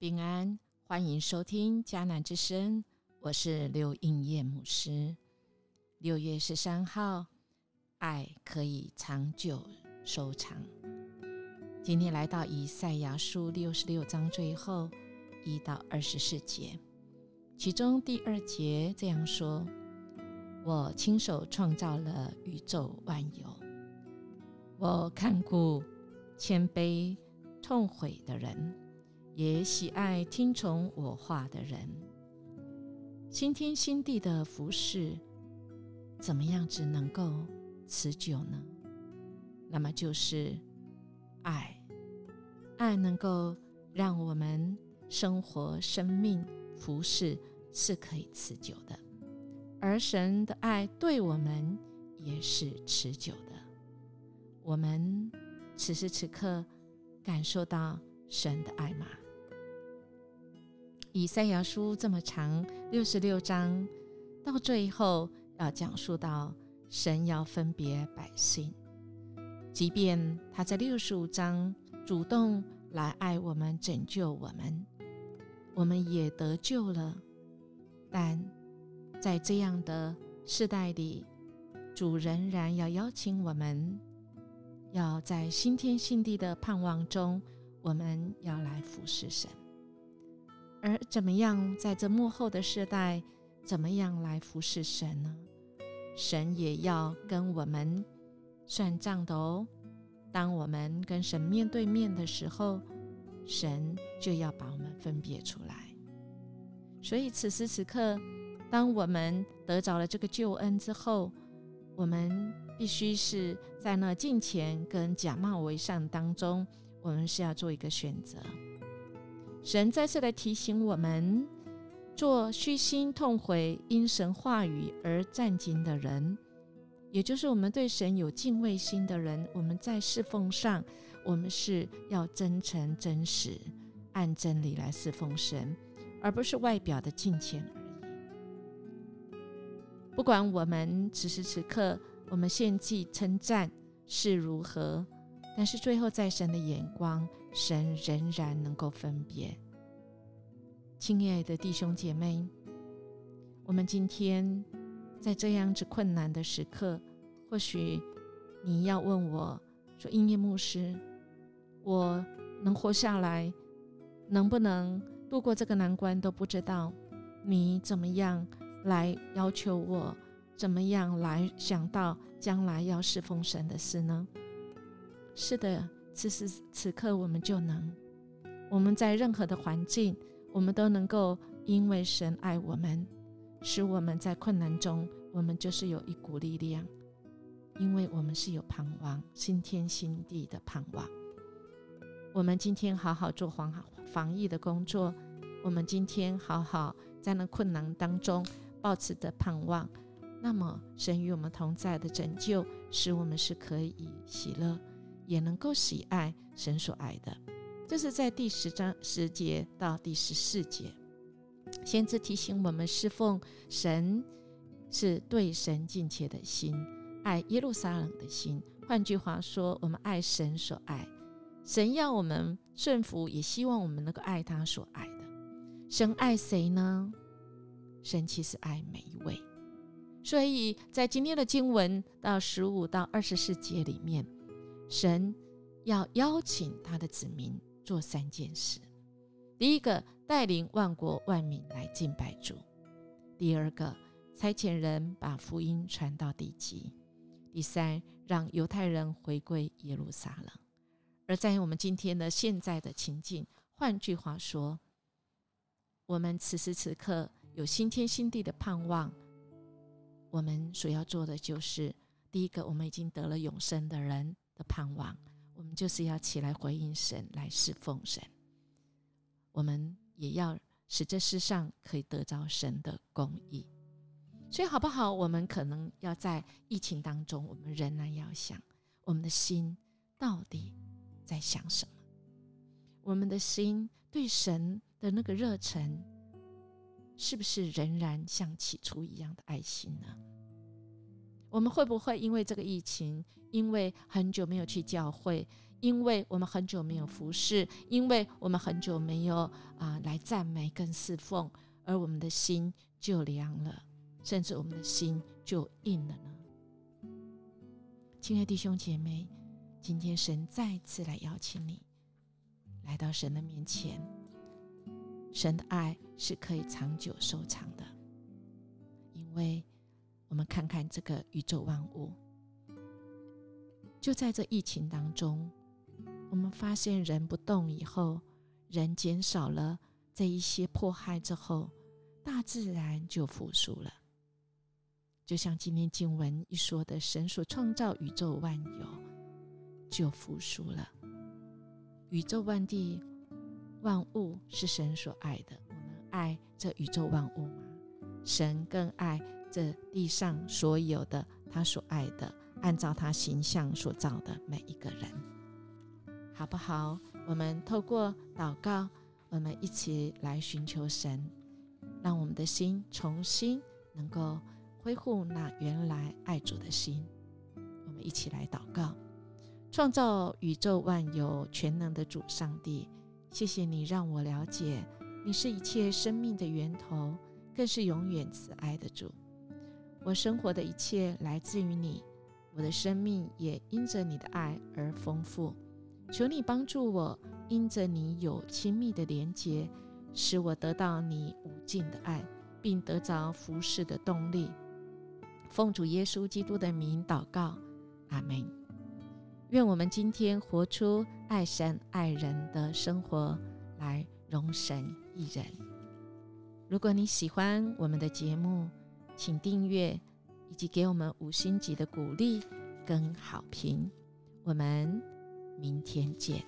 平安，欢迎收听迦南之声，我是刘应叶牧师。六月十三号，爱可以长久收藏。今天来到以赛亚书六十六章最后一到二十四节，其中第二节这样说：“我亲手创造了宇宙万有，我看顾谦卑痛悔的人，也喜爱听从我话的人。新天新地的服饰，怎么样子能够持久呢？那么就是爱。”爱能够让我们生活、生命、服饰是可以持久的，而神的爱对我们也是持久的。我们此时此刻感受到神的爱吗？以赛亚书这么长，六十六章，到最后要讲述到神要分别百姓，即便他在六十五章。主动来爱我们、拯救我们，我们也得救了。但在这样的世代里，主仍然要邀请我们，要在新天新地的盼望中，我们要来服侍神。而怎么样在这幕后的时代，怎么样来服侍神呢？神也要跟我们算账的哦。当我们跟神面对面的时候，神就要把我们分别出来。所以此时此刻，当我们得着了这个救恩之后，我们必须是在那敬虔跟假冒为善当中，我们是要做一个选择。神再次来提醒我们，做虚心痛悔、因神话语而战兢的人。也就是我们对神有敬畏心的人，我们在侍奉上，我们是要真诚、真实，按真理来侍奉神，而不是外表的敬虔而已。不管我们此时此刻，我们献祭称赞是如何，但是最后在神的眼光，神仍然能够分别。亲爱的弟兄姐妹，我们今天。在这样子困难的时刻，或许你要问我说：“音乐牧师，我能活下来，能不能度过这个难关都不知道。你怎么样来要求我？怎么样来想到将来要侍奉神的事呢？”是的，此时此刻我们就能，我们在任何的环境，我们都能够因为神爱我们。使我们在困难中，我们就是有一股力量，因为我们是有盼望，新天新地的盼望。我们今天好好做防防疫的工作，我们今天好好在那困难当中保持的盼望。那么，神与我们同在的拯救，使我们是可以喜乐，也能够喜爱神所爱的。这是在第十章十节到第十四节。先知提醒我们，侍奉神是对神敬切的心，爱耶路撒冷的心。换句话说，我们爱神所爱，神要我们顺服，也希望我们能够爱他所爱的。神爱谁呢？神其实爱每一位。所以在今天的经文到十五到二十四节里面，神要邀请他的子民做三件事。第一个，带领万国万民来敬拜主；第二个，差遣人把福音传到地极；第三，让犹太人回归耶路撒冷。而在我们今天的现在的情境，换句话说，我们此时此刻有新天新地的盼望。我们所要做的就是，第一个，我们已经得了永生的人的盼望，我们就是要起来回应神，来侍奉神。我们也要使这世上可以得着神的公义，所以好不好？我们可能要在疫情当中，我们仍然要想，我们的心到底在想什么？我们的心对神的那个热忱，是不是仍然像起初一样的爱心呢？我们会不会因为这个疫情，因为很久没有去教会，因为我们很久没有服侍，因为我们很久没有啊来赞美跟侍奉，而我们的心就凉了，甚至我们的心就硬了呢？亲爱的弟兄姐妹，今天神再次来邀请你来到神的面前。神的爱是可以长久收藏的，因为我们看看这个宇宙万物，就在这疫情当中，我们发现人不动以后，人减少了这一些迫害之后，大自然就复苏了。就像今天经文一说的，神所创造宇宙万有就复苏了，宇宙万地。万物是神所爱的，我们爱这宇宙万物吗？神更爱这地上所有的他所爱的，按照他形象所造的每一个人，好不好？我们透过祷告，我们一起来寻求神，让我们的心重新能够恢复那原来爱主的心。我们一起来祷告，创造宇宙万有全能的主上帝。谢谢你让我了解，你是一切生命的源头，更是永远慈爱的主。我生活的一切来自于你，我的生命也因着你的爱而丰富。求你帮助我，因着你有亲密的连结，使我得到你无尽的爱，并得着服侍的动力。奉主耶稣基督的名祷告，阿门。愿我们今天活出爱神爱人的生活，来容神一人。如果你喜欢我们的节目，请订阅以及给我们五星级的鼓励跟好评。我们明天见。